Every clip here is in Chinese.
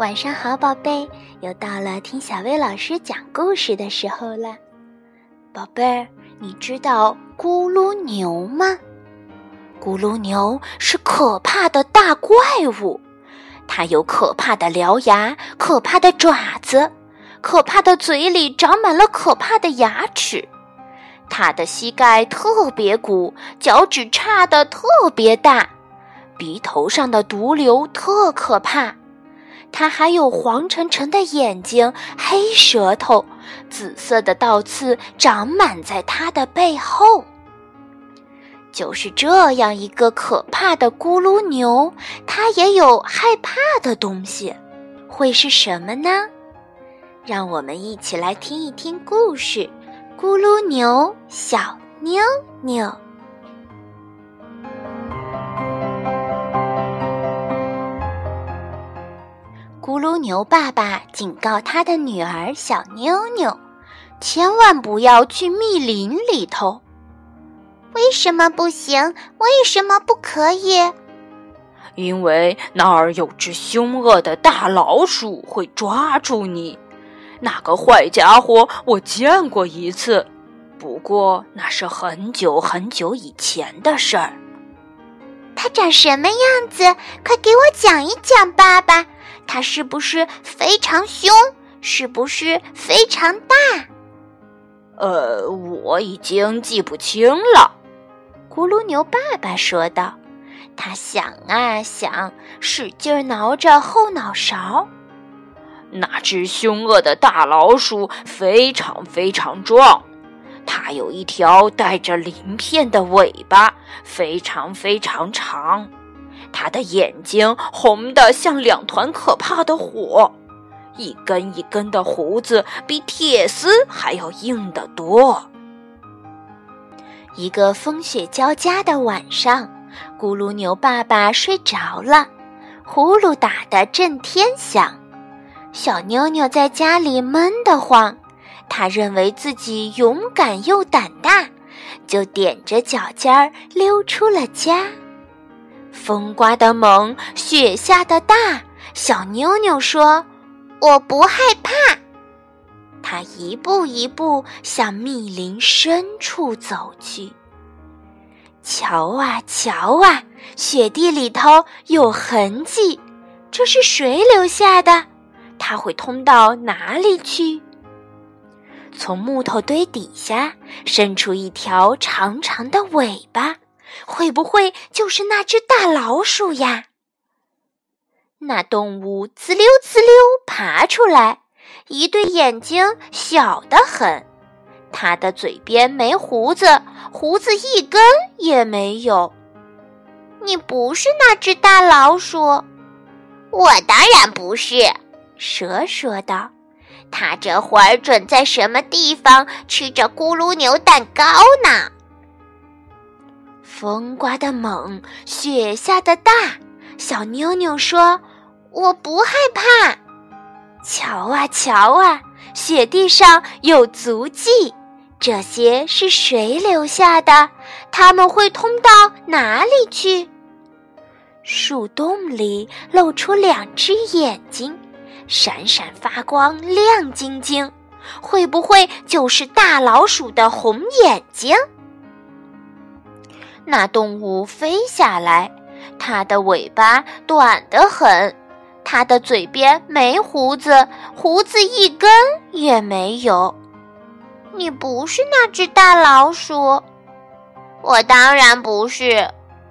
晚上好，宝贝，又到了听小薇老师讲故事的时候了。宝贝儿，你知道咕噜牛吗？咕噜牛是可怕的大怪物，它有可怕的獠牙、可怕的爪子、可怕的嘴里长满了可怕的牙齿。它的膝盖特别鼓，脚趾差的特别大，鼻头上的毒瘤特可怕。它还有黄澄澄的眼睛，黑舌头，紫色的倒刺长满在它的背后。就是这样一个可怕的咕噜牛，它也有害怕的东西，会是什么呢？让我们一起来听一听故事：咕噜牛小妞妞。咕噜牛爸爸警告他的女儿小妞妞，千万不要去密林里头。为什么不行？为什么不可以？因为那儿有只凶恶的大老鼠会抓住你。那个坏家伙我见过一次，不过那是很久很久以前的事儿。他长什么样子？快给我讲一讲，爸爸。他是不是非常凶？是不是非常大？呃，我已经记不清了。咕噜牛爸爸说道。他想啊想，使劲挠着后脑勺。那只凶恶的大老鼠非常非常壮，它有一条带着鳞片的尾巴，非常非常长。它的眼睛红得像两团可怕的火，一根一根的胡子比铁丝还要硬得多。一个风雪交加的晚上，咕噜牛爸爸睡着了，呼噜打得震天响。小妞妞在家里闷得慌，她认为自己勇敢又胆大，就踮着脚尖儿溜出了家。风刮得猛，雪下的大。小妞妞说：“我不害怕。”她一步一步向密林深处走去。瞧啊瞧啊，雪地里头有痕迹，这是谁留下的？它会通到哪里去？从木头堆底下伸出一条长长的尾巴。会不会就是那只大老鼠呀？那动物滋溜滋溜爬出来，一对眼睛小得很，它的嘴边没胡子，胡子一根也没有。你不是那只大老鼠？我当然不是。蛇说道：“它这会儿准在什么地方吃着咕噜牛蛋糕呢？”风刮得猛，雪下的大。小妞妞说：“我不害怕。”瞧啊瞧啊，雪地上有足迹，这些是谁留下的？他们会通到哪里去？树洞里露出两只眼睛，闪闪发光，亮晶晶。会不会就是大老鼠的红眼睛？那动物飞下来，它的尾巴短得很，它的嘴边没胡子，胡子一根也没有。你不是那只大老鼠，我当然不是。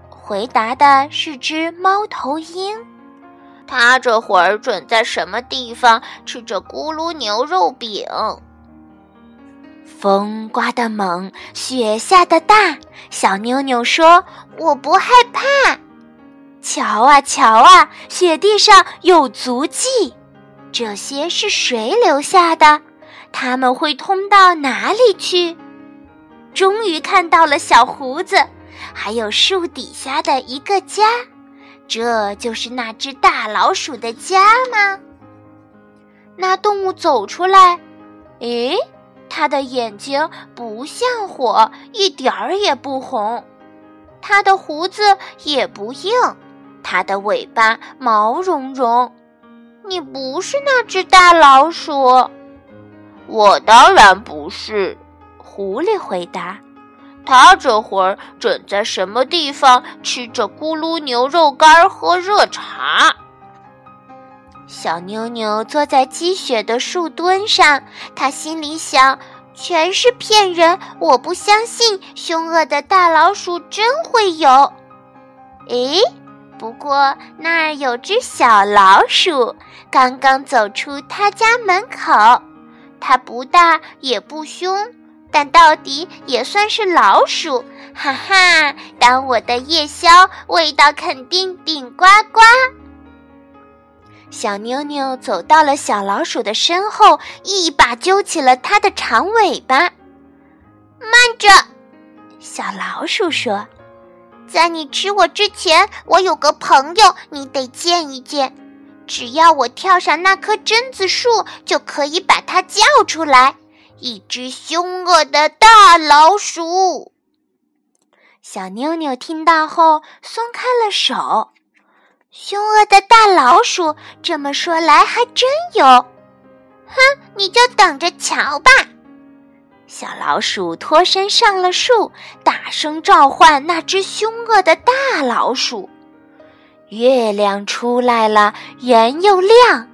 回答的是只猫头鹰，他这会儿准在什么地方吃着咕噜牛肉饼。风刮得猛，雪下的大。小妞妞说：“我不害怕。”瞧啊瞧啊，雪地上有足迹，这些是谁留下的？他们会通到哪里去？终于看到了小胡子，还有树底下的一个家。这就是那只大老鼠的家吗？那动物走出来，诶。它的眼睛不像火，一点儿也不红；它的胡子也不硬，它的尾巴毛茸茸。你不是那只大老鼠？我当然不是。狐狸回答：“他这会儿准在什么地方吃着咕噜牛肉干，喝热茶。”小妞妞坐在积雪的树墩上，她心里想：“全是骗人！我不相信凶恶的大老鼠真会有。”诶，不过那儿有只小老鼠，刚刚走出他家门口。它不大也不凶，但到底也算是老鼠。哈哈，当我的夜宵，味道肯定顶呱呱。小妞妞走到了小老鼠的身后，一把揪起了它的长尾巴。慢着，小老鼠说：“在你吃我之前，我有个朋友，你得见一见。只要我跳上那棵榛子树，就可以把它叫出来。一只凶恶的大老鼠。”小妞妞听到后，松开了手。凶恶的大老鼠，这么说来还真有。哼，你就等着瞧吧！小老鼠脱身上了树，大声召唤那只凶恶的大老鼠。月亮出来了，圆又亮，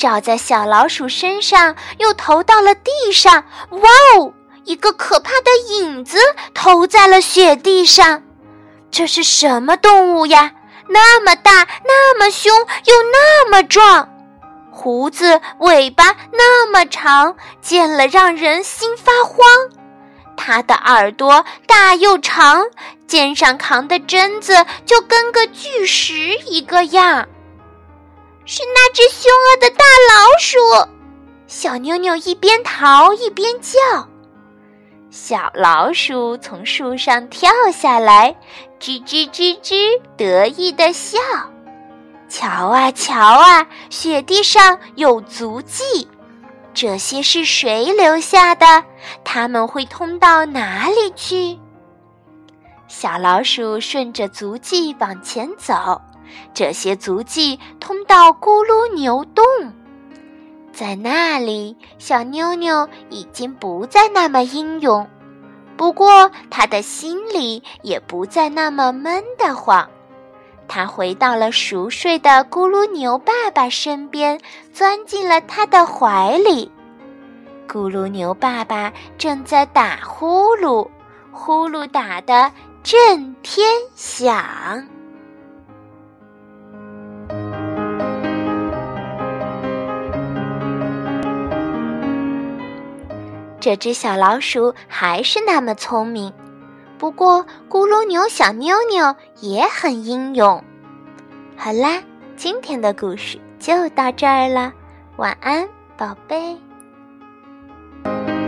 照在小老鼠身上，又投到了地上。哇哦！一个可怕的影子投在了雪地上。这是什么动物呀？那么大，那么凶，又那么壮，胡子尾巴那么长，见了让人心发慌。它的耳朵大又长，肩上扛的榛子就跟个巨石一个样。是那只凶恶的鼠！小妞妞一边逃一边叫。小老鼠从树上跳下来，吱吱吱吱，得意地笑。瞧啊瞧啊，雪地上有足迹，这些是谁留下的？他们会通到哪里去？小老鼠顺着足迹往前走，这些足迹通到咕噜牛洞，在那里，小妞妞已经不再那么英勇。不过，他的心里也不再那么闷得慌。他回到了熟睡的咕噜牛爸爸身边，钻进了他的怀里。咕噜牛爸爸正在打呼噜，呼噜打得震天响。这只小老鼠还是那么聪明，不过咕噜牛小妞妞也很英勇。好啦，今天的故事就到这儿了，晚安，宝贝。